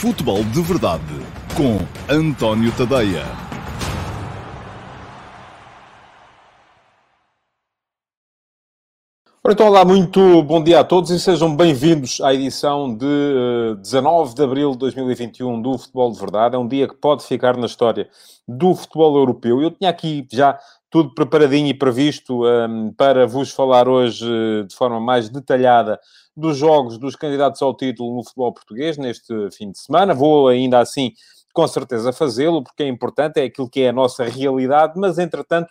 Futebol de Verdade com António Tadeia. Então, olá, muito bom dia a todos e sejam bem-vindos à edição de uh, 19 de abril de 2021 do Futebol de Verdade. É um dia que pode ficar na história do futebol europeu. Eu tinha aqui já tudo preparadinho e previsto um, para vos falar hoje uh, de forma mais detalhada dos jogos dos candidatos ao título no futebol português neste fim de semana. Vou ainda assim com certeza fazê-lo, porque é importante, é aquilo que é a nossa realidade, mas entretanto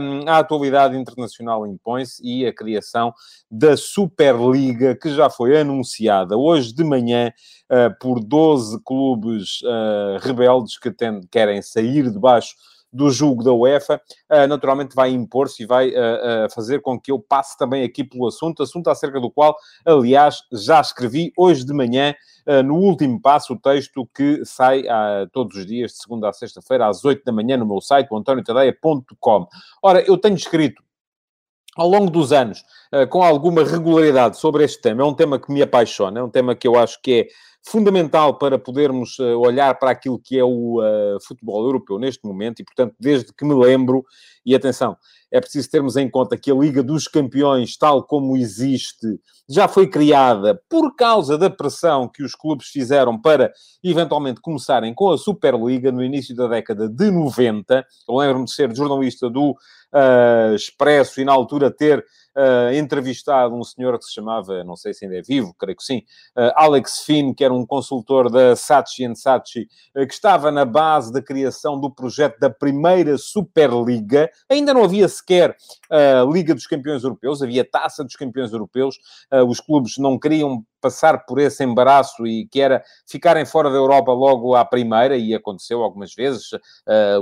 hum, a atualidade internacional impõe-se e a criação da Superliga, que já foi anunciada hoje de manhã uh, por 12 clubes uh, rebeldes que querem sair debaixo do julgo da UEFA, uh, naturalmente vai impor-se e vai uh, uh, fazer com que eu passe também aqui pelo assunto, assunto acerca do qual, aliás, já escrevi hoje de manhã, no último passo, o texto que sai todos os dias, de segunda a sexta-feira, às 8 da manhã, no meu site, antoniotadeia.com. Ora, eu tenho escrito ao longo dos anos, com alguma regularidade sobre este tema. É um tema que me apaixona, é um tema que eu acho que é fundamental para podermos uh, olhar para aquilo que é o uh, futebol europeu neste momento e, portanto, desde que me lembro, e atenção, é preciso termos em conta que a Liga dos Campeões, tal como existe, já foi criada por causa da pressão que os clubes fizeram para eventualmente começarem com a Superliga no início da década de 90. Eu lembro-me de ser jornalista do uh, Expresso e na altura ter uh, entrevistado um senhor que se chamava, não sei se ainda é vivo, creio que sim, uh, Alex Finn, que era um consultor da Saatchi Saatchi, uh, que estava na base da criação do projeto da primeira Superliga. Ainda não havia sequer a Liga dos Campeões Europeus, havia Taça dos Campeões Europeus. os clubes não queriam passar por esse embaraço e que era ficarem fora da Europa logo à primeira, e aconteceu algumas vezes.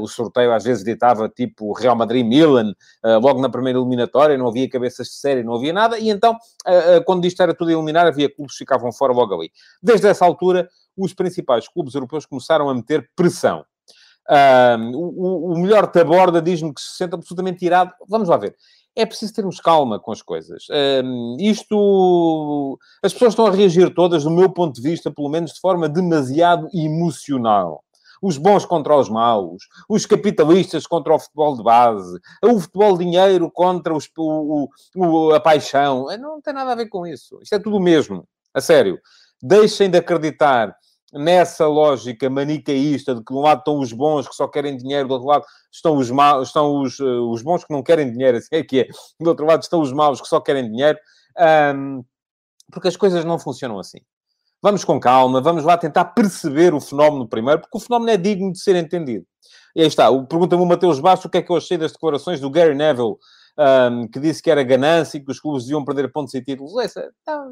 o sorteio às vezes ditava tipo Real Madrid-Milan, logo na primeira eliminatória, não havia cabeça de série, não havia nada, e então, eh, quando isto era tudo eliminar, havia clubes que ficavam fora logo ali. Desde essa altura, os principais clubes europeus começaram a meter pressão. o, o melhor taborda diz-me que se sente absolutamente tirado. Vamos lá ver é preciso termos calma com as coisas. isto. As pessoas estão a reagir todas, do meu ponto de vista, pelo menos de forma demasiado emocional os bons contra os maus, os capitalistas contra o futebol de base, o futebol dinheiro contra os, o, o, a paixão. Não tem nada a ver com isso. Isto é tudo o mesmo. A sério. Deixem de acreditar nessa lógica manicaísta de que de um lado estão os bons que só querem dinheiro, do outro lado estão os maus, estão os, uh, os bons que não querem dinheiro, assim é que é. Do outro lado estão os maus que só querem dinheiro. Um, porque as coisas não funcionam assim. Vamos com calma, vamos lá tentar perceber o fenómeno primeiro, porque o fenómeno é digno de ser entendido. E aí está, pergunta-me o Mateus Bastos o que é que eu achei das declarações do Gary Neville, um, que disse que era ganância e que os clubes deviam perder pontos e títulos. Essa, tá...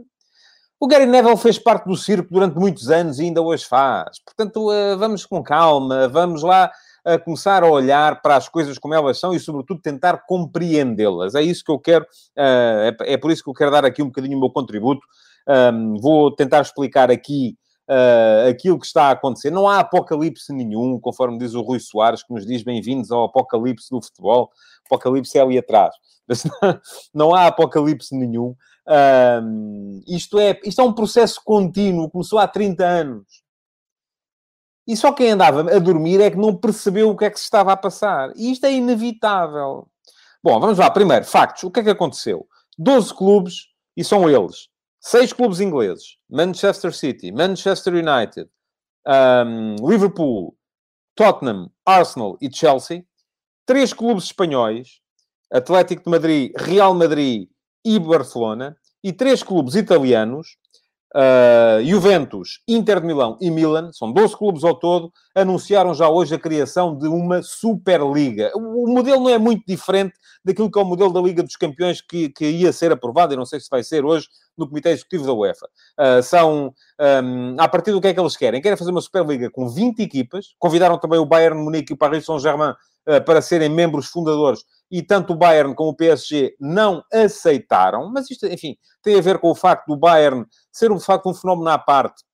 O Gary Neville fez parte do circo durante muitos anos e ainda hoje faz. Portanto, uh, vamos com calma, vamos lá a começar a olhar para as coisas como elas são e, sobretudo, tentar compreendê-las. É isso que eu quero, uh, é, é, por isso que eu quero dar aqui um bocadinho o meu contributo vou tentar explicar aqui aquilo que está a acontecer. Não há apocalipse nenhum, conforme diz o Rui Soares, que nos diz bem-vindos ao apocalipse do futebol. Apocalipse é ali atrás. Não há apocalipse nenhum. Um, isto, é, isto é um processo contínuo, começou há 30 anos. E só quem andava a dormir é que não percebeu o que é que se estava a passar. E isto é inevitável. Bom, vamos lá. Primeiro, factos. O que é que aconteceu? 12 clubes, e são eles seis clubes ingleses: Manchester City, Manchester United, um, Liverpool, Tottenham, Arsenal e Chelsea. Três clubes espanhóis: Atlético de Madrid, Real Madrid e Barcelona. E três clubes italianos: Uh, Juventus, Inter de Milão e Milan, são 12 clubes ao todo, anunciaram já hoje a criação de uma Superliga. O, o modelo não é muito diferente daquilo que é o modelo da Liga dos Campeões que, que ia ser aprovado, e não sei se vai ser hoje, no Comitê Executivo da UEFA. Uh, são, um, a partir do que é que eles querem? Querem fazer uma Superliga com 20 equipas, convidaram também o Bayern Munique e o Paris Saint-Germain uh, para serem membros fundadores e tanto o Bayern como o PSG não aceitaram, mas isto, enfim, tem a ver com o facto do Bayern ser, de facto, um fenómeno à parte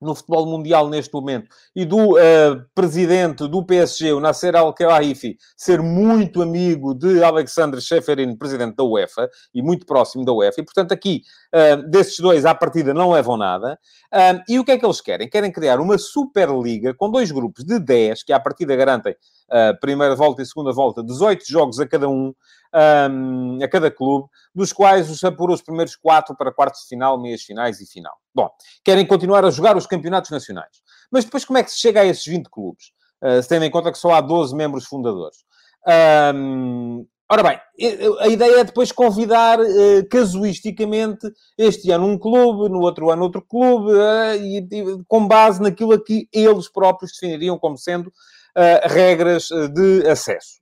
no futebol mundial neste momento e do uh, presidente do PSG, o Nasser Al-Khelaifi, ser muito amigo de Alexandre Cheferin, presidente da UEFA, e muito próximo da UEFA. E, portanto, aqui, uh, desses dois, à partida, não levam nada. Uh, e o que é que eles querem? Querem criar uma Superliga com dois grupos de 10, que à partida garantem primeira volta e segunda volta, 18 jogos a cada um, um, a cada clube, dos quais os apurou os primeiros quatro para quartos de final, meias finais e final. Bom, querem continuar a jogar os campeonatos nacionais. Mas depois como é que se chega a esses 20 clubes? Uh, se tendo em conta que só há 12 membros fundadores. Um, ora bem, a ideia é depois convidar uh, casuisticamente este ano um clube, no outro ano outro clube, uh, e, e, com base naquilo que eles próprios definiriam como sendo regras de acesso.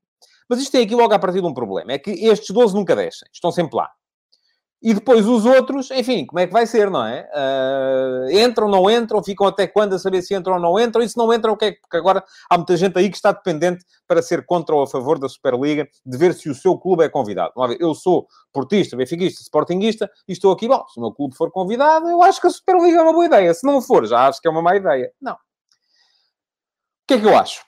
Mas isto tem aqui logo a partir de um problema. É que estes 12 nunca descem. Estão sempre lá. E depois os outros, enfim, como é que vai ser, não é? Uh, entram, não entram, ficam até quando a saber se entram ou não entram, e se não entram, o que é que... Porque agora há muita gente aí que está dependente para ser contra ou a favor da Superliga, de ver se o seu clube é convidado. Eu sou portista, benfiquista, sportinguista, e estou aqui, bom, se o meu clube for convidado, eu acho que a Superliga é uma boa ideia. Se não for, já acho que é uma má ideia. Não. O que é que eu acho?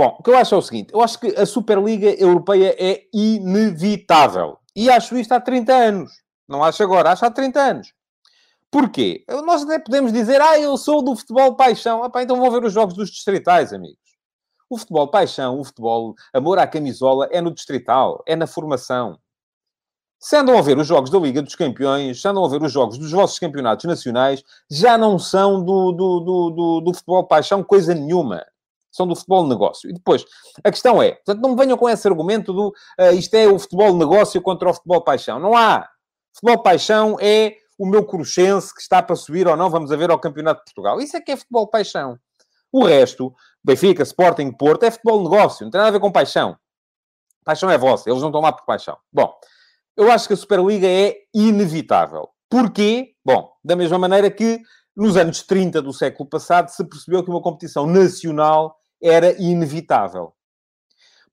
Bom, o que eu acho é o seguinte: eu acho que a Superliga Europeia é inevitável. E acho isto há 30 anos. Não acho agora, acho há 30 anos. Porquê? Nós até podemos dizer, ah, eu sou do futebol paixão. Ah, pá, então vão ver os jogos dos distritais, amigos. O futebol paixão, o futebol amor à camisola é no distrital, é na formação. Se andam a ver os jogos da Liga dos Campeões, se andam a ver os jogos dos vossos campeonatos nacionais, já não são do, do, do, do, do futebol paixão coisa nenhuma são do futebol negócio. E depois, a questão é, portanto, não me venham com esse argumento do uh, isto é o futebol negócio contra o futebol paixão. Não há. Futebol paixão é o meu cruxense que está para subir ou não, vamos a ver ao Campeonato de Portugal. Isso é que é futebol paixão. O resto, Benfica, Sporting, Porto, é futebol negócio. Não tem nada a ver com paixão. Paixão é vossa. Eles não estão lá por paixão. Bom, eu acho que a Superliga é inevitável. Porquê? Bom, da mesma maneira que nos anos 30 do século passado se percebeu que uma competição nacional era inevitável.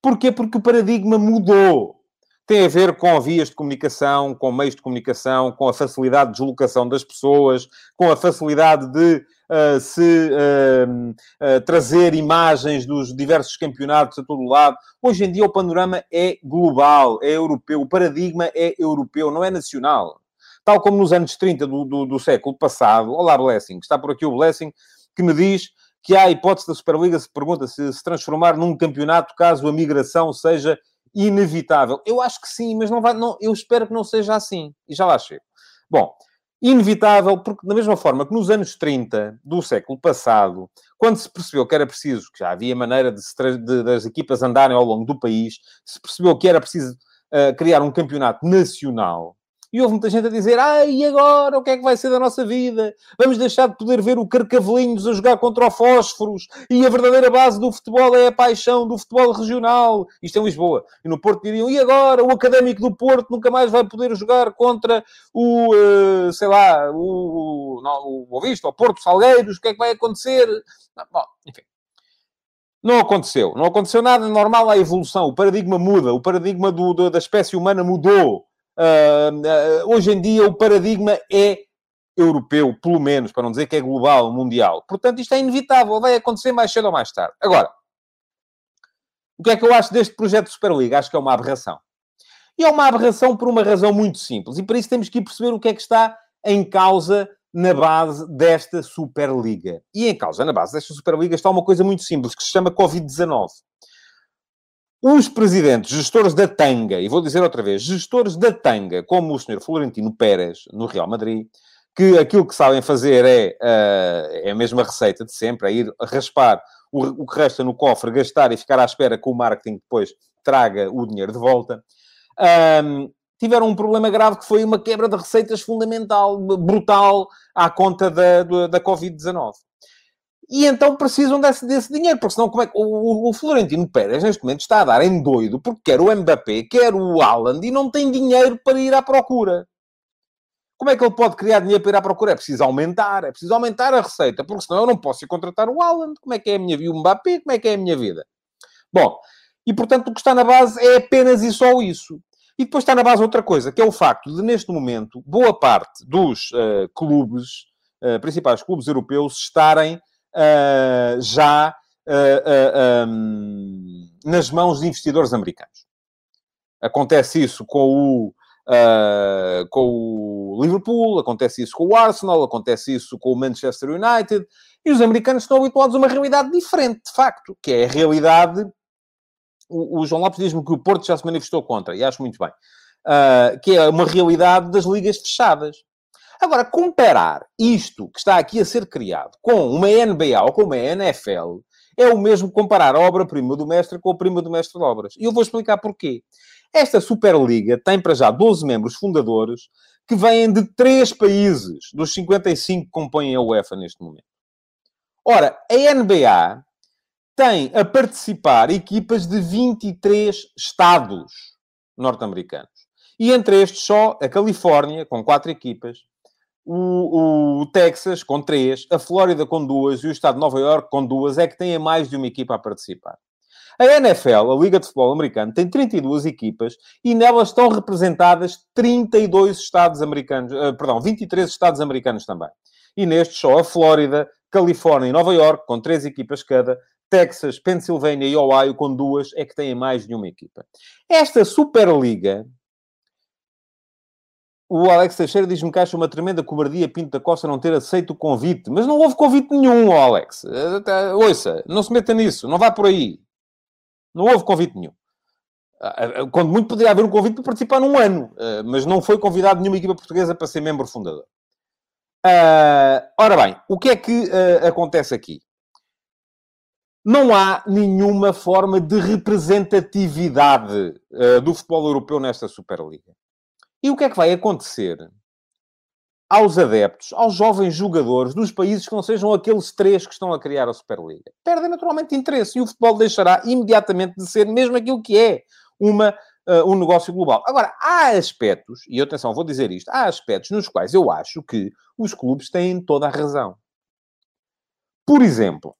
Porquê? Porque o paradigma mudou. Tem a ver com vias de comunicação, com meios de comunicação, com a facilidade de deslocação das pessoas, com a facilidade de uh, se uh, uh, trazer imagens dos diversos campeonatos a todo lado. Hoje em dia o panorama é global, é europeu. O paradigma é europeu, não é nacional. Tal como nos anos 30 do, do, do século passado. Olá, Blessing. Está por aqui o Blessing que me diz que há a hipótese da Superliga se pergunta se se transformar num campeonato caso a migração seja inevitável. Eu acho que sim, mas não vai, não, eu espero que não seja assim. E já lá chego. Bom, inevitável, porque da mesma forma que nos anos 30 do século passado, quando se percebeu que era preciso, que já havia maneira de, de das equipas andarem ao longo do país, se percebeu que era preciso uh, criar um campeonato nacional, e houve muita gente a dizer: ah, e agora? O que é que vai ser da nossa vida? Vamos deixar de poder ver o Carcavelinhos a jogar contra o Fósforos e a verdadeira base do futebol é a paixão do futebol regional. Isto é Lisboa. E no Porto diriam: e agora? O Académico do Porto nunca mais vai poder jogar contra o, uh, sei lá, o, não, o Boavista, o Porto Salgueiros. O que é que vai acontecer? Não, bom, enfim. Não aconteceu. Não aconteceu nada normal à evolução. O paradigma muda. O paradigma do, da espécie humana mudou. Uh, hoje em dia o paradigma é europeu, pelo menos, para não dizer que é global, mundial. Portanto, isto é inevitável, vai acontecer mais cedo ou mais tarde. Agora, o que é que eu acho deste projeto de Superliga? Acho que é uma aberração. E é uma aberração por uma razão muito simples. E para isso temos que perceber o que é que está em causa na base desta Superliga. E em causa, na base desta Superliga, está uma coisa muito simples, que se chama Covid-19 os presidentes, gestores da tanga, e vou dizer outra vez, gestores da tanga, como o senhor Florentino Pérez, no Real Madrid, que aquilo que sabem fazer é, uh, é a mesma receita de sempre, é ir raspar o, o, que resta no cofre, gastar e ficar à espera que o marketing depois traga o dinheiro de volta. Tiveram um problema grave que foi uma quebra de receitas fundamental, brutal, à conta da, da Covid-19 e então precisam desse, desse dinheiro, porque senão como é que o, o, Florentino Pérez neste momento está a dar em doido porque quer o Mbappé, quer o Haaland e não tem dinheiro para ir à procura. Como é que ele pode criar dinheiro para ir à procura? É preciso aumentar, é preciso aumentar a receita, porque senão eu não posso ir contratar o Haaland. Como é que é a minha vida? O Mbappé, como é que é a minha vida? Bom, e portanto o que está na base é apenas e só isso. E depois está na base outra coisa, que é o facto de, neste momento, boa parte dos uh, clubes uh, principais clubes europeus estarem uh, já uh, um, nas mãos de investidores americanos. Acontece isso com o, com o Liverpool, acontece isso com o Arsenal, acontece isso com o Manchester United, e os americanos estão habituados a uma realidade diferente, de facto, que é a realidade. O, o João Lopes diz-me que o Porto já se manifestou contra, e acho muito bem. Uh, que é uma realidade das ligas fechadas. Agora, comparar isto que está aqui a ser criado com uma NBA ou com uma NFL é o mesmo comparar a obra-prima do mestre com a prima do mestre de obras. E eu vou explicar porquê. Esta Superliga tem para já 12 membros fundadores que vêm de três países dos 55 que compõem a UEFA neste momento. Ora, a NBA tem a participar equipas de 23 estados norte-americanos. E entre estes só a Califórnia, com quatro equipas, o, o, Texas com três, a Flórida com duas e o estado de Nova York com duas é que têm mais de uma equipa a participar. A NFL, a Liga de Futebol Americano, tem 32 equipas e nelas estão representadas 32 estados americanos, uh, perdão, 23 estados americanos também. E nestes só a Flórida, Califórnia e Nova York, com três equipas cada, Texas, Pensilvânia e Ohio, com duas, é que têm mais de uma equipa. Esta Superliga o Alex Teixeira diz-me que acha uma tremenda cobardia Pinto da Costa não ter aceito o convite. Mas não houve convite nenhum, Alex. Ouça, não se meta nisso. Não vá por aí. Não houve convite nenhum. Ah, ah, quando muito poderia haver um convite para participar num ano. Ah, mas não foi convidado nenhuma equipa portuguesa para ser membro fundador. Ora bem, o que é que acontece aqui? Não há nenhuma forma de representatividade do futebol europeu nesta Superliga. E o que é que vai acontecer aos adeptos, aos jovens jogadores dos países que não sejam aqueles três que estão a criar a Superliga? Perdem naturalmente interesse e o futebol deixará imediatamente de ser mesmo aquilo que é uma, uh, um negócio global. Agora, há aspectos, e atenção, vou dizer isto, há aspectos nos quais eu acho que os clubes têm toda a razão. Por exemplo,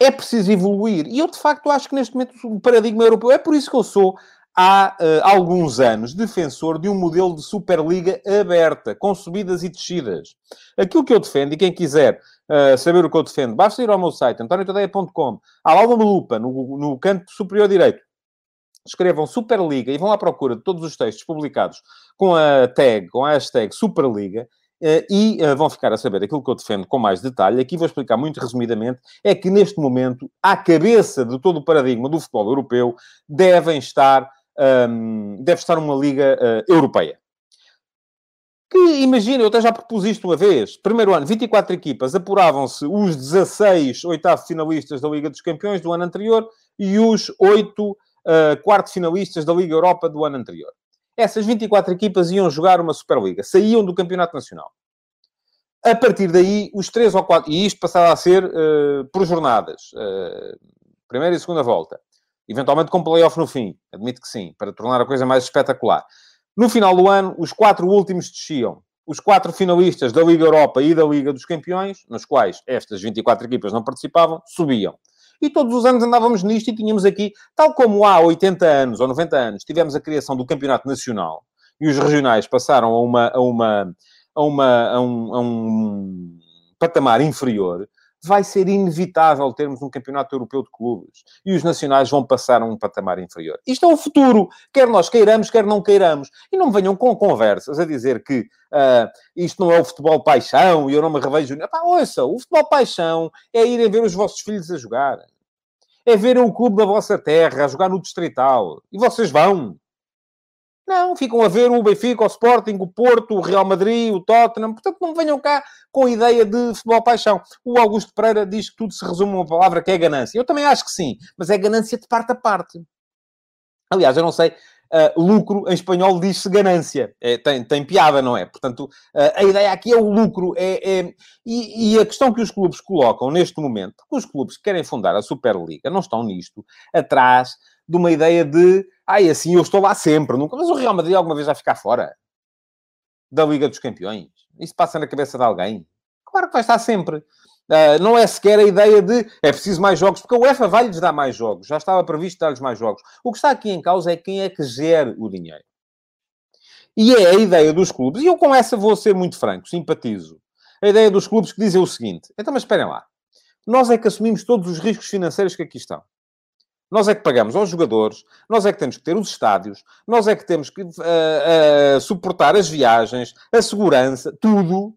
é preciso evoluir. E eu, de facto, acho que neste momento o paradigma europeu, é por isso que eu sou há uh, alguns anos defensor de um modelo de Superliga aberta, com subidas e descidas. Aquilo que eu defendo, e quem quiser uh, saber o que eu defendo, basta ir ao meu site, antoniotadeia.com, há lá uma lupa no, no canto superior direito. Escrevam Superliga e vão à procura de todos os textos publicados com a tag, com a hashtag Superliga, Uh, e vão ficar a saber aquilo que eu defendo com mais detalhe. Aqui vou explicar muito resumidamente: é que neste momento, à cabeça de todo o paradigma do futebol europeu, devem estar um, deve estar uma liga uh, europeia. Que, imagina, eu até já propus isto uma vez. Primeiro ano, 24 equipas, apuravam-se os 16 oitavos finalistas da Liga dos Campeões do ano anterior e os 8 uh, quarto finalistas da Liga Europa do ano anterior. Essas 24 equipas iam jogar uma Superliga, saíam do Campeonato Nacional. A partir daí, os 3 ou 4, e isto passava a ser uh, por jornadas, uh, primeira e segunda volta, eventualmente com playoff no fim, admito que sim, para tornar a coisa mais espetacular. No final do ano, os quatro últimos desciam. Os quatro finalistas da Liga Europa e da Liga dos Campeões, nos quais estas 24 equipas não participavam, subiam. E todos os anos andávamos nisto e tínhamos aqui, tal como há 80 anos ou 90 anos, tivemos a criação do Campeonato Nacional e os regionais passaram a, uma, a, uma, a, uma, a, um, a um patamar inferior, vai ser inevitável termos um campeonato europeu de clubes e os nacionais vão passar a um patamar inferior. Isto é o futuro, quer nós queiramos, quer não queiramos. E não venham com conversas a dizer que uh, isto não é o futebol paixão e eu não me revejo. Epá, ouça, o futebol paixão é irem ver os vossos filhos a jogar. É verem o clube da vossa terra a jogar no Distrital. E vocês vão. Não, ficam a ver o Benfica, o Sporting, o Porto, o Real Madrid, o Tottenham. Portanto, não venham cá com a ideia de futebol paixão. O Augusto Pereira diz que tudo se resume a uma palavra que é ganância. Eu também acho que sim, mas é ganância de parte a parte. Aliás, eu não sei, uh, lucro em espanhol diz-se ganância. É, tem, tem piada, não é? Portanto, uh, a ideia aqui é o lucro. É, é... E, e, a questão que os clubes colocam neste momento, que os clubes que querem fundar a Superliga não estão nisto, atrás de uma ideia de ai, assim eu estou lá sempre, nunca. Mas o Real Madrid alguma vez vai ficar fora da Liga dos Campeões. Isso passa na cabeça de alguém. Claro que vai estar sempre. Uh, não é sequer a ideia de é preciso mais jogos, porque a UEFA vai-lhes dar mais jogos. Já estava previsto dar-lhes mais jogos. O que está aqui em causa é quem é que gere o dinheiro. E é a ideia dos clubes, e eu com essa vou ser muito franco, simpatizo. a ideia dos clubes que dizem o seguinte: então, mas esperem lá. Nós é que assumimos todos os riscos financeiros que aqui estão. Nós é que pagamos aos jogadores, nós é que temos que ter os estádios, nós é que temos que uh, uh, suportar as viagens, a segurança, tudo,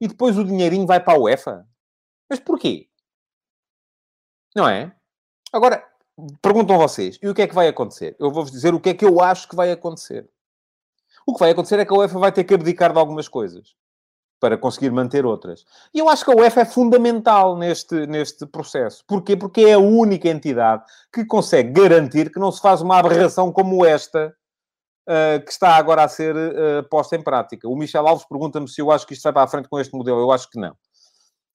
e depois o dinheirinho vai para a UEFA. Mas porquê? Não é? Agora, perguntam vocês, e o que é que vai acontecer? Eu vou-vos dizer o que é que eu acho que vai acontecer. O que vai acontecer é que a UEFA vai ter que abdicar de algumas coisas para conseguir manter outras. E eu acho que a UEFA é fundamental neste, neste processo. Porquê? Porque é a única entidade que consegue garantir que não se faz uma aberração como esta uh, que está agora a ser uh, posta em prática. O Michel Alves pergunta-me se eu acho que isto vai para a frente com este modelo. Eu acho que não.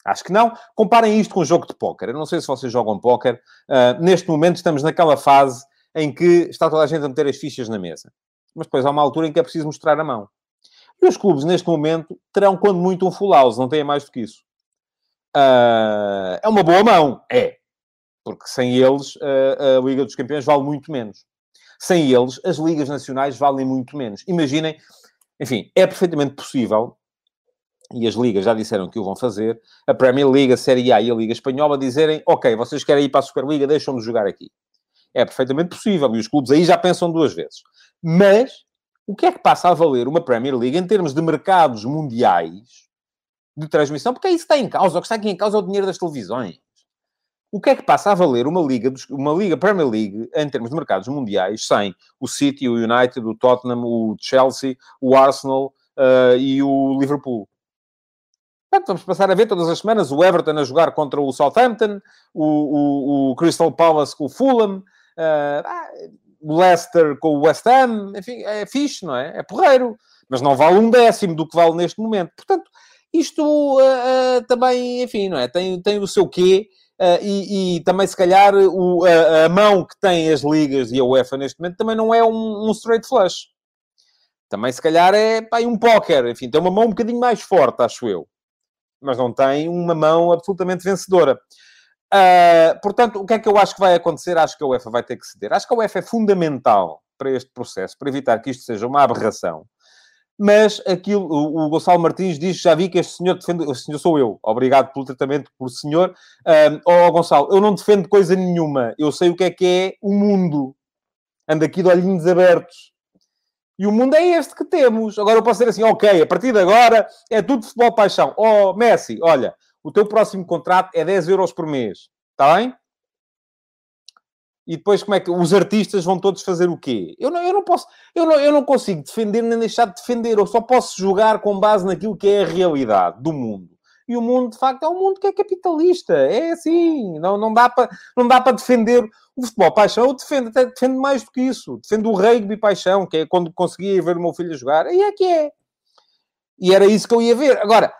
Acho que não. Comparem isto com um jogo de póquer. Eu não sei se vocês jogam póquer. Uh, neste momento estamos naquela fase em que está toda a gente a meter as fichas na mesa. Mas depois há uma altura em que é preciso mostrar a mão. E os clubes, neste momento, terão, quando muito, um full house, não têm mais do que isso. Uh, é uma boa mão, é. Porque sem eles, uh, a Liga dos Campeões vale muito menos. Sem eles, as ligas nacionais valem muito menos. Imaginem, enfim, é perfeitamente possível, e as ligas já disseram que o vão fazer, a Premier League, a Série A e a Liga Espanhola dizerem, ok, vocês querem ir para a Superliga, deixam-nos jogar aqui. É perfeitamente possível, e os clubes aí já pensam duas vezes. Mas o que é que passa a valer uma Premier League em termos de mercados mundiais de transmissão? Porque é isso que está em causa. O que está aqui em causa é o dinheiro das televisões. O que é que passa a valer uma liga, uma liga Premier League em termos de mercados mundiais sem o City, o United, o Tottenham, o Chelsea, o Arsenal uh, e o Liverpool? Portanto, vamos passar a ver todas as semanas o Everton a jogar contra o Southampton, o, o, o Crystal Palace com o Fulham. Uh, o Leicester com o West Ham, enfim, é fixe, não é? É porreiro, mas não vale um décimo do que vale neste momento. Portanto, isto uh, uh, também, enfim, não é? Tem, tem o seu quê, uh, e, e, também, se calhar, o, a, a, mão que tem as ligas e a UEFA neste momento também não é um, um straight flush. Também, se calhar, é pá, um póquer. Enfim, tem uma mão um bocadinho mais forte, acho eu. Mas não tem uma mão absolutamente vencedora. Uh, portanto, o que é que eu acho que vai acontecer? Acho que a UEFA vai ter que ceder. Acho que a UEFA é fundamental para este processo, para evitar que isto seja uma aberração. Mas aquilo, o, Gonçalo Martins diz: já vi que este senhor defende. O senhor sou eu, obrigado pelo tratamento por senhor. Ó oh, Gonçalo, eu não defendo coisa nenhuma. Eu sei o que é que é o mundo. Ando aqui de olhinhos abertos. E o mundo é este que temos. Agora eu posso dizer assim: ok, a partir de agora é tudo futebol paixão. Oh, Messi, olha, o teu próximo contrato é 10 euros por mês. Está bem? E depois como é que os artistas vão todos fazer o quê? Eu não, eu não posso, eu não, eu não consigo defender nem deixar de defender. Eu só posso jogar com base naquilo que é a realidade do mundo. E o mundo, de facto, é um mundo que é capitalista. É assim. Não, não dá para defender o futebol paixão. Eu defendo, até defendo mais do que isso. Defendo o rugby paixão, que é quando conseguia ver o meu filho jogar. E é que é. E era isso que eu ia ver. Agora,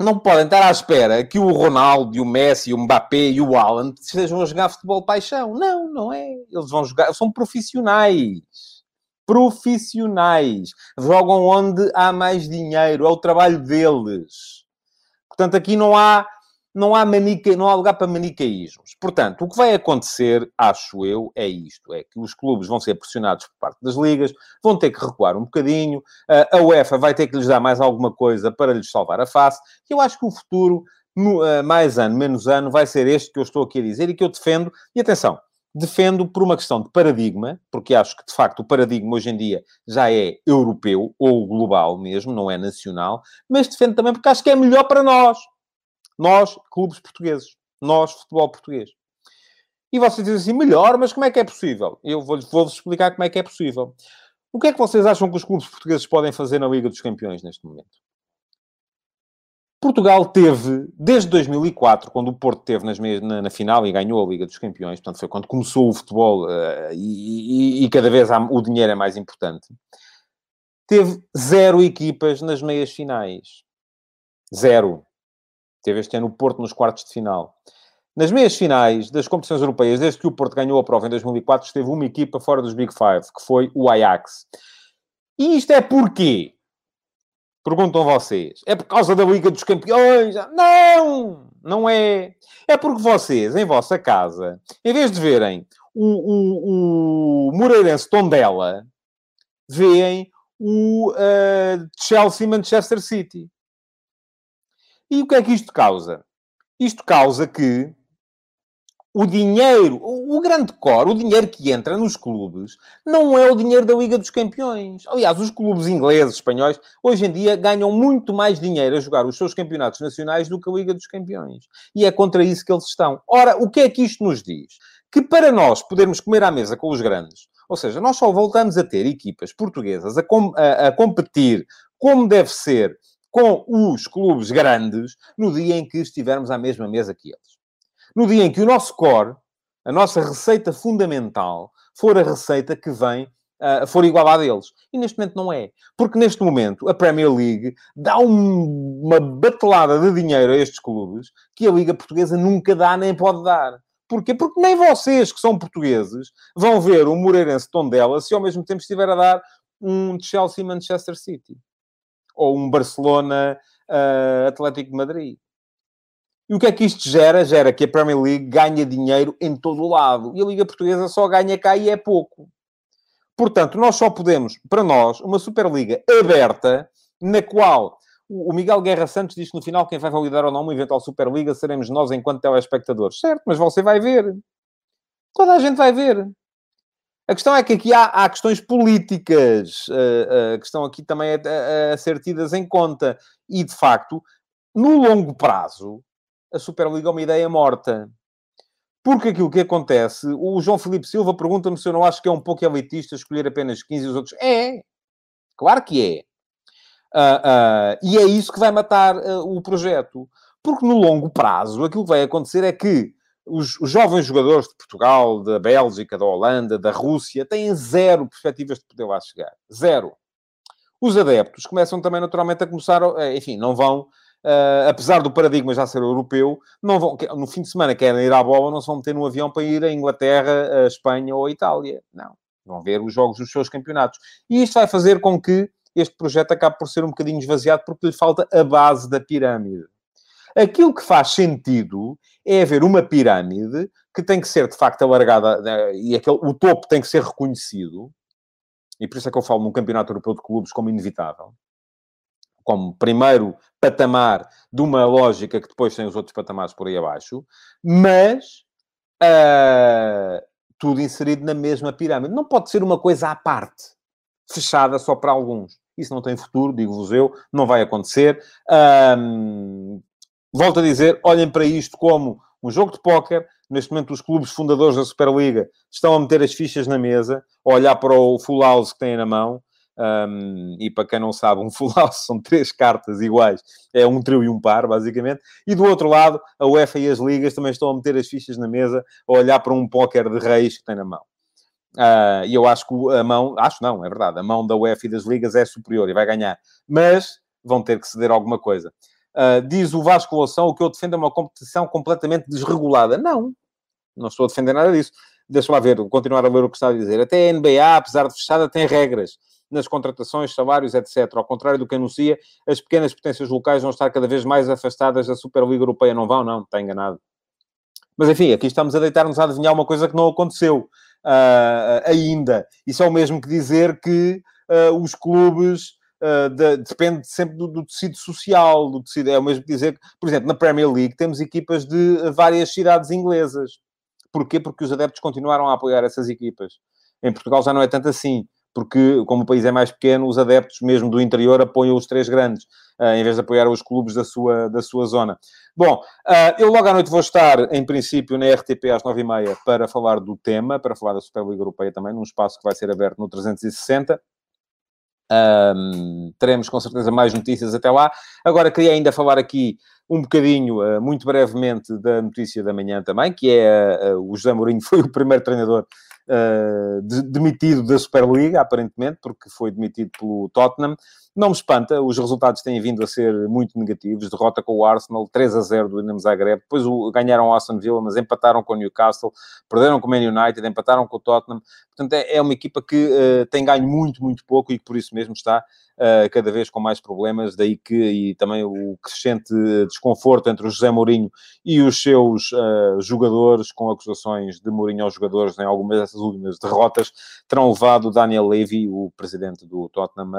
não podem estar à espera que o Ronaldo, o Messi, o Mbappé e o Haaland estejam a jogar futebol paixão. Não, não é. Eles vão jogar, são profissionais. Profissionais. Jogam onde há mais dinheiro, é o trabalho deles. Portanto, aqui não há não há, manica, não há lugar para manicaísmos. Portanto, o que vai acontecer, acho eu, é isto: é que os clubes vão ser pressionados por parte das ligas, vão ter que recuar um bocadinho, a UEFA vai ter que lhes dar mais alguma coisa para lhes salvar a face. E eu acho que o futuro, mais ano, menos ano, vai ser este que eu estou aqui a dizer e que eu defendo. E atenção, defendo por uma questão de paradigma, porque acho que de facto o paradigma hoje em dia já é europeu ou global mesmo, não é nacional, mas defendo também porque acho que é melhor para nós. Nós, clubes portugueses. Nós, futebol português. E vocês dizem assim, melhor, mas como é que é possível? Eu vou-vos vou explicar como é que é possível. O que é que vocês acham que os clubes portugueses podem fazer na Liga dos Campeões neste momento? Portugal teve, desde 2004, quando o Porto teve nas na, na, final e ganhou a Liga dos Campeões, portanto foi quando começou o futebol uh, e, e, e, cada vez há, o dinheiro é mais importante, teve zero equipas nas meias finais. Zero. Teve este ano o Porto nos quartos de final. Nas meias finais das competições europeias, desde que o Porto ganhou a prova em 2004, esteve uma equipa fora dos Big Five, que foi o Ajax. E isto é porquê? Perguntam vocês. É por causa da Liga dos Campeões? Não! Não é. É porque vocês, em vossa casa, em vez de verem o, o, o Moreirense Tondela, veem o uh, Chelsea Manchester City. E o que é que isto causa? Isto causa que o dinheiro, o grande core, o dinheiro que entra nos clubes, não é o dinheiro da Liga dos Campeões. Aliás, os clubes ingleses, espanhóis, hoje em dia ganham muito mais dinheiro a jogar os seus campeonatos nacionais do que a Liga dos Campeões. E é contra isso que eles estão. Ora, o que é que isto nos diz? Que para nós podermos comer à mesa com os grandes, ou seja, nós só voltamos a ter equipas portuguesas a, com, a, a competir como deve ser com os clubes grandes no dia em que estivermos à mesma mesa que eles. No dia em que o nosso core, a nossa receita fundamental, for a receita que vem, uh, for igual à deles. E neste momento não é. Porque neste momento a Premier League dá um, uma batelada de dinheiro a estes clubes que a Liga Portuguesa nunca dá nem pode dar. Porquê? Porque nem vocês, que são portugueses, vão ver o Moreirense Tondela se ao mesmo tempo estiver a dar um Chelsea Manchester City. Ou um Barcelona uh, Atlético de Madrid. E o que é que isto gera? Gera que a Premier League ganha dinheiro em todo o lado. E a Liga Portuguesa só ganha cá e é pouco. Portanto, nós só podemos, para nós, uma Superliga aberta, na qual o Miguel Guerra Santos diz no final quem vai validar ou não uma eventual Superliga seremos nós enquanto telespectadores. Certo, mas você vai ver. Toda a gente vai ver. A questão é que aqui há, há questões políticas uh, uh, que estão aqui também a, a, a ser tidas em conta. E, de facto, no longo prazo, a Superliga é uma ideia morta. Porque aquilo que acontece, o João Felipe Silva pergunta-me se eu não acho que é um pouco elitista escolher apenas 15 e os outros. É, claro que é. Uh, e é isso que vai matar uh, o projeto. Porque no longo prazo, aquilo que vai acontecer é que os, os, jovens jogadores de Portugal, da Bélgica, da Holanda, da Rússia, têm zero perspectivas de poder lá chegar. Zero. Os adeptos começam também naturalmente a começar, enfim, não vão Uh, apesar do paradigma já ser europeu, não vão, no fim de semana querem ir à bola, não se vão meter num avião para ir a Inglaterra, a Espanha ou a Itália. Não. Vão ver os jogos dos seus campeonatos. E isto vai fazer com que este projeto acabe por ser um bocadinho esvaziado porque lhe falta a base da pirâmide. Aquilo que faz sentido é haver uma pirâmide que tem que ser, de facto, alargada né, e aquele, o topo tem que ser reconhecido. E por isso é que eu falo num campeonato europeu de clubes como inevitável como primeiro patamar de uma lógica que depois tem os outros patamares por aí abaixo, mas uh, tudo inserido na mesma pirâmide. Não pode ser uma coisa à parte, fechada só para alguns. Isso não tem futuro, digo-vos eu, não vai acontecer. Um, volto a dizer, olhem para isto como um jogo de póquer. Neste momento, os clubes fundadores da Superliga estão a meter as fichas na mesa, a olhar para o full house que têm na mão um, e para quem não sabe, um full house são três cartas iguais, é um trio e um par, basicamente. E do outro lado, a UEFA e as ligas também estão a meter as fichas na mesa, a olhar para um póquer de reis que tem na mão. Uh, e eu acho que a mão, acho não, é verdade, a mão da UEFA e das ligas é superior e vai ganhar, mas vão ter que ceder alguma coisa. Uh, diz o Vasco Loução, o que eu defendo é uma competição completamente desregulada. Não, não estou a defender nada disso. Deixa lá ver, continuar a ler o que está a dizer. Até a NBA, apesar de fechada, tem regras nas contratações, salários, etc. Ao contrário do que anuncia, as pequenas potências locais vão estar cada vez mais afastadas da Superliga Europeia. Não vão, não, está enganado. Mas enfim, aqui estamos a deitar-nos a adivinhar uma coisa que não aconteceu uh, ainda. Isso é o mesmo que dizer que uh, os clubes. Uh, de, depende sempre do, do, tecido social, do tecido, é o mesmo dizer que, por exemplo, na Premier League temos equipas de várias cidades inglesas. Porquê? Porque os adeptos continuaram a apoiar essas equipas. Em Portugal já não é tanto assim porque, como o país é mais pequeno, os adeptos mesmo do interior apoiam os três grandes, uh, em vez de apoiar os clubes da sua, da sua zona. Bom, eu logo à noite vou estar, em princípio, na RTP às nove e meia para falar do tema, para falar da Superliga Europeia também, num espaço que vai ser aberto no 360. Um, teremos com certeza mais notícias até lá. Agora queria ainda falar aqui um bocadinho, uh, muito brevemente, da notícia da manhã também, que é uh, o José Mourinho foi o primeiro treinador uh, de, demitido da Superliga, aparentemente, porque foi demitido pelo Tottenham. Não me espanta, os resultados têm vindo a ser muito negativos. Derrota com o Arsenal, 3 a 0 do Dinamo Zagreb. Depois o, ganharam o Aston Villa, mas empataram com o Newcastle. Perderam com o Man United, empataram com o Tottenham. Portanto, é, é uma equipa que uh, tem ganho muito, muito pouco e que por isso mesmo está uh, cada vez com mais problemas. Daí que, e também o crescente desconforto entre o José Mourinho e os seus uh, jogadores, com acusações de Mourinho aos jogadores em algumas últimas derrotas, terão levado Daniel Levy, o presidente do Tottenham,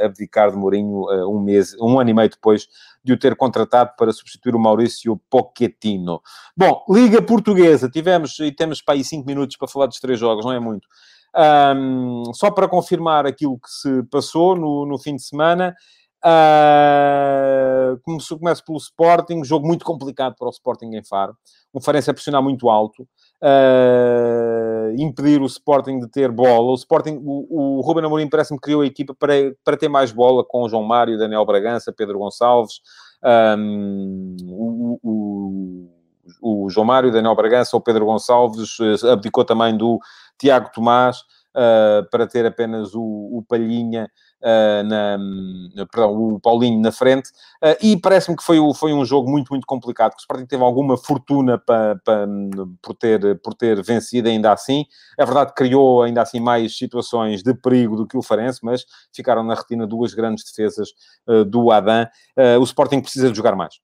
a abdicar de Mourinho um mês, um ano e meio depois de o ter contratado para substituir o Maurício Pochettino. Bom, Liga Portuguesa, tivemos e temos para aí cinco minutos para falar dos três jogos, não é muito. Um, só para confirmar aquilo que se passou no, no fim de semana, uh, começo, começo pelo Sporting, jogo muito complicado para o Sporting em Faro, um Farense a pressionar muito alto, uh, impedir o Sporting de ter bola. O Sporting, o, o Ruben Amorim parece-me criou a equipa para, para ter mais bola com João Mário, Daniel Bragança, Pedro Gonçalves, um, o, o, o, João Mário, Daniel Bragança, o Pedro Gonçalves, eh, abdicou também do Tiago Tomás uh, para ter apenas o, o Palhinha uh, na, perdão, o Paulinho na frente, uh, e parece-me que foi, foi um jogo muito, muito complicado, que o Sporting teve alguma fortuna para, para, por, ter, por ter vencido ainda assim. É verdade que criou ainda assim mais situações de perigo do que o Farense, mas ficaram na retina duas grandes defesas do Adam. o Sporting precisa de jogar mais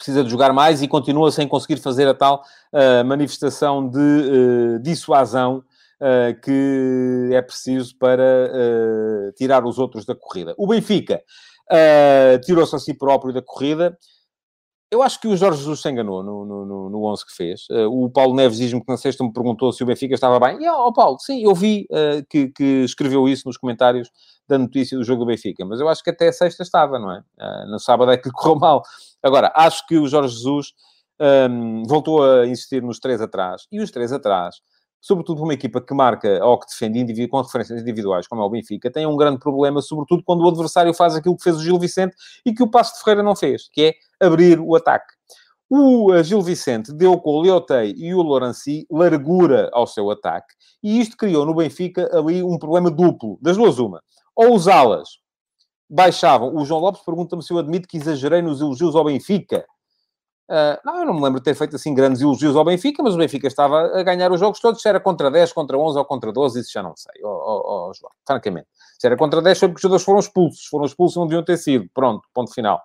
precisa de jogar mais e continua sem conseguir fazer a tal uh, manifestação de uh, dissuasão uh, que é preciso para uh, tirar os outros da corrida. O Benfica uh, tirou-se a si próprio da corrida. Eu acho que o Jorge Jesus se enganou no, no, no 11 que fez. O Paulo Neves diz-me que na sexta me perguntou se o Benfica estava bem. E, oh, Paulo, sim, eu vi que, que, escreveu isso nos comentários da notícia do jogo do Benfica. Mas eu acho que até a sexta estava, não é? No sábado é que correu mal. Agora, acho que o Jorge Jesus um, voltou a insistir nos três atrás. E os três atrás sobretudo uma equipa que marca ou que defende com referências individuais, como é o Benfica, tem um grande problema, sobretudo quando o adversário faz aquilo que fez o Gil Vicente e que o Passo de Ferreira não fez, que é abrir o ataque. O eh, Gil Vicente deu com o Leotei e o Loranci largura ao seu ataque e isto criou no Benfica ali um problema duplo, das duas uma. Ou os alas baixavam. O João Lopes pergunta-me se eu admito que exagerei nos elogios ao Benfica. Uh, não, eu não me lembro de ter feito assim grandes elogios ao Benfica, mas o Benfica estava a ganhar os jogos todos, se era contra 10, contra 11 ou contra 12, isso já não sei, oh, oh, oh, João, francamente. Se era contra 10 foi porque os jogadores foram expulsos, foram expulsos não deviam ter sido, pronto, ponto final.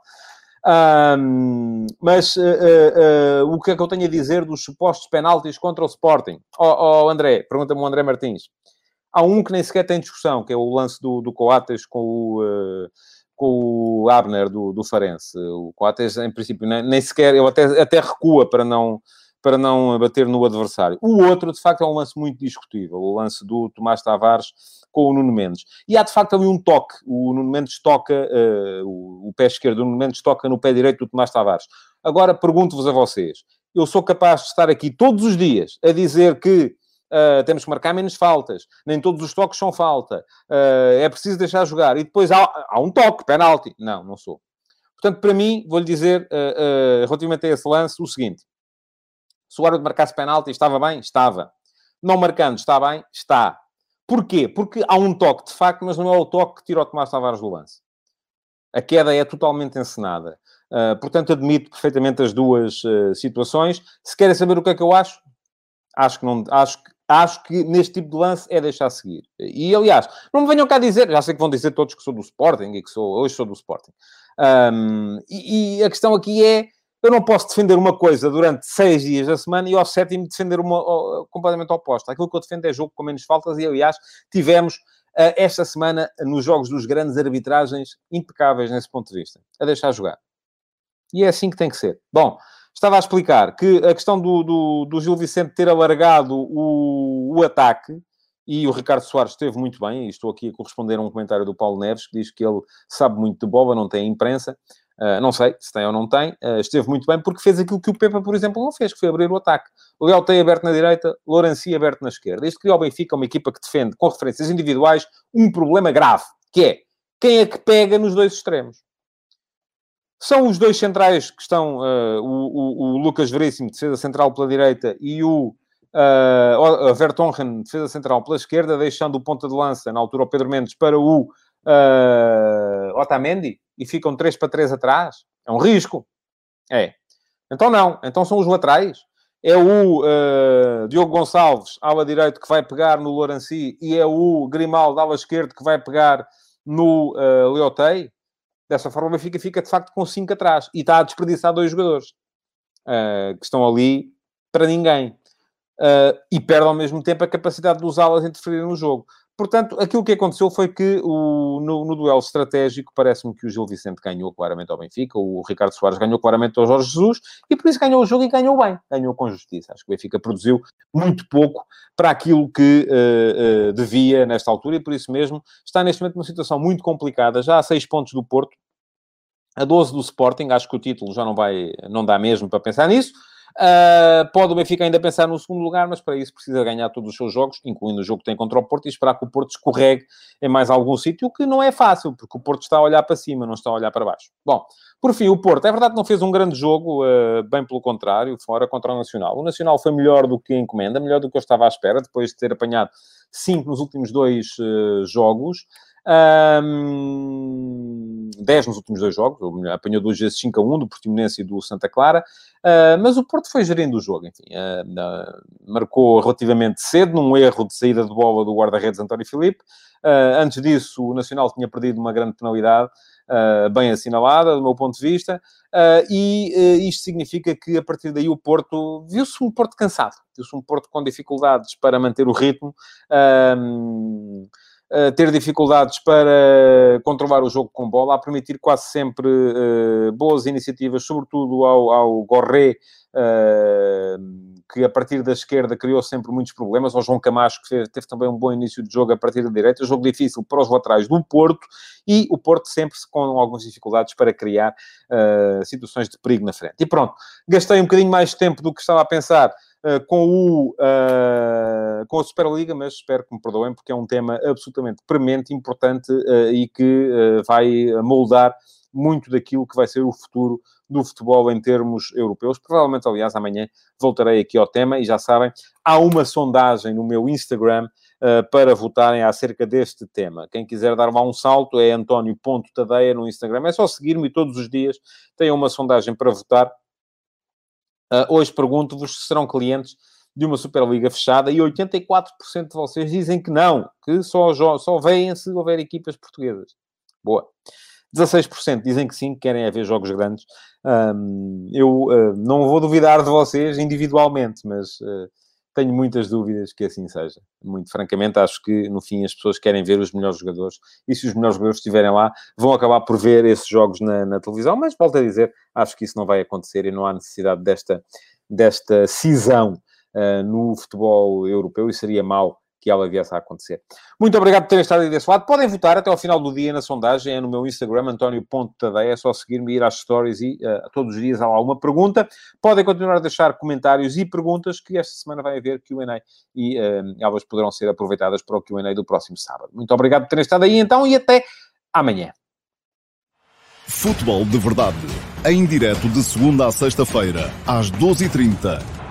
Um, mas uh, uh, o que é que eu tenho a dizer dos supostos penaltis contra o Sporting? Oh, oh André, pergunta-me o André Martins. Há um que nem sequer tem discussão, que é o lance do, do Coates com o com o Abner do, do Farense. O Coates, em princípio, nem, nem, sequer, ele até, até recua para não, para não bater no adversário. O outro, de facto, é um lance muito discutível, o lance do Tomás Tavares com o Nuno Mendes. E há, de facto, ali um toque. O Nuno Mendes toca, uh, o, o, pé esquerdo do Nuno Mendes toca no pé direito do Tomás Tavares. Agora, pergunto-vos a vocês. Eu sou capaz de estar aqui todos os dias a dizer que Uh, temos que marcar menos faltas, nem todos os toques são falta, uh, é preciso deixar jogar, e depois há, há um toque, penalti. Não, não sou. Portanto, para mim, vou-lhe dizer, uh, relativamente a esse lance, o seguinte: se o árbitro marcasse penalti, estava bem? Estava. Não marcando, está bem? Está. Porquê? Porque há um toque, de facto, mas não é o toque que tira o Tomás Tavares do lance. A queda é totalmente encenada. Uh, portanto, admito perfeitamente as duas uh, situações. Se querem saber o que é que eu acho, acho que não, acho que acho que neste tipo de lance é deixar seguir. E, aliás, não me venham cá dizer, já sei que vão dizer todos que sou do Sporting e que sou, hoje sou do Sporting. Um, e, e, a questão aqui é, eu não posso defender uma coisa durante seis dias da semana e ao sétimo defender uma completamente oposta. Aquilo que eu defendo é jogo com menos faltas e, aliás, tivemos uh, esta semana nos jogos dos grandes arbitragens impecáveis nesse ponto de vista. A deixar jogar. E é assim que tem que ser. Bom, Estava a explicar que a questão do, do, do Gil Vicente ter alargado o, o ataque e o Ricardo Soares esteve muito bem, e estou aqui a corresponder a um comentário do Paulo Neves, que diz que ele sabe muito de bola, não tem imprensa. Uh, não sei se tem ou não tem. Uh, esteve muito bem porque fez aquilo que o Pepa, por exemplo, não fez, que foi abrir o ataque. Léo tem aberto na direita, Lourenci aberto na esquerda. Isto criou o Benfica, uma equipa que defende, com referências individuais, um problema grave, que é quem é que pega nos dois extremos. São os dois centrais que estão, uh, o, o, o, Lucas Veríssimo, defesa central pela direita, e o uh, Vertonghen, defesa central pela esquerda, deixando o ponta de lança, na altura o Pedro Mendes, para o uh, Otamendi, e ficam 3 para 3 atrás. É um risco. É. Então não. Então são os laterais. É o uh, Diogo Gonçalves, ala direito, que vai pegar no Lourenci, e é o Grimaldo, ala esquerdo, que vai pegar no uh, Leotei. Dessa forma, o Benfica fica de facto com 5 atrás e está a desperdiçar dois jogadores uh, que estão ali para ninguém. Uh, e perde ao mesmo tempo a capacidade dos alas interferirem no jogo. Portanto, aquilo que aconteceu foi que o, no, no duelo estratégico parece-me que o Gil Vicente ganhou claramente ao Benfica, o Ricardo Soares ganhou claramente ao Jorge Jesus e por isso ganhou o jogo e ganhou bem, ganhou com justiça. Acho que o Benfica produziu muito pouco para aquilo que uh, uh, devia nesta altura e por isso mesmo está neste momento numa situação muito complicada, já a seis pontos do Porto, a 12 do Sporting, acho que o título já não vai, não dá mesmo para pensar nisso. Uh, pode o Benfica ainda pensar no segundo lugar, mas para isso precisa ganhar todos os seus jogos, incluindo o jogo que tem contra o Porto, e esperar que o Porto escorregue em mais algum sítio, o que não é fácil, porque o Porto está a olhar para cima, não está a olhar para baixo. Bom, por fim, o Porto, é verdade que não fez um grande jogo, uh, bem pelo contrário, fora contra o Nacional. O Nacional foi melhor do que a encomenda, melhor do que eu estava à espera, depois de ter apanhado cinco nos últimos dois uh, jogos. Um, 10 nos últimos dois jogos, apanhou duas vezes 5 a 1 do Portimonense e do Santa Clara, uh, mas o Porto foi gerindo o jogo, enfim, uh, uh, marcou relativamente cedo, num erro de saída de bola do guarda-redes António Filipe, antes disso o Nacional tinha perdido uma grande penalidade, bem assinalada, do meu ponto de vista, e isto significa que a partir daí o Porto, viu-se um Porto cansado, viu-se um Porto com dificuldades para manter o ritmo, ter dificuldades para controlar o jogo com bola, a permitir quase sempre uh, boas iniciativas, sobretudo ao, ao Gorré, uh, que a partir da esquerda criou sempre muitos problemas, ao João Camacho, que teve também um bom início de jogo a partir da direita, jogo difícil para os laterais do Porto, e o Porto sempre com algumas dificuldades para criar situações de perigo na frente. E pronto, gastei um bocadinho mais tempo do que estava a pensar eh, com, o, uh, com a Superliga, mas espero que me perdoem, porque é um tema absolutamente premente, importante uh, e que vai moldar muito daquilo que vai ser o futuro do futebol em termos europeus. Provavelmente, aliás, amanhã voltarei aqui ao tema e já sabem, há uma sondagem no meu Instagram uh, para votarem acerca deste tema. Quem quiser dar lá um salto é António.tadeia no Instagram. É só seguir-me todos os dias tem uma sondagem para votar Uh, hoje pergunto-vos se serão clientes de uma Superliga fechada e 84% de vocês dizem que não, que só, só veem se houver equipas portuguesas. Boa. 16% dizem que sim, que querem haver jogos grandes. Um, eu uh, não vou duvidar de vocês individualmente, mas uh, tenho muitas dúvidas que assim seja. Muito francamente, acho que no fim as pessoas querem ver os melhores jogadores e se os melhores jogadores estiverem lá, vão acabar por ver esses jogos na, na televisão. Mas volto a dizer, acho que isso não vai acontecer e não há necessidade desta, desta cisão uh, no futebol europeu e seria mau que ela viesse a acontecer. Muito obrigado por terem estado aí desse lado. Podem votar até ao final do dia na sondagem, é no meu Instagram, António.tadeia, é só seguir-me, ir às stories e uh, todos os dias há lá uma pergunta. Podem continuar a deixar comentários e perguntas, que esta semana vai haver Q&A e uh, elas poderão ser aproveitadas para o Q&A do próximo sábado. Muito obrigado por terem estado aí então e até amanhã. Futebol de Verdade, em direto de segunda a sexta-feira, às 12h30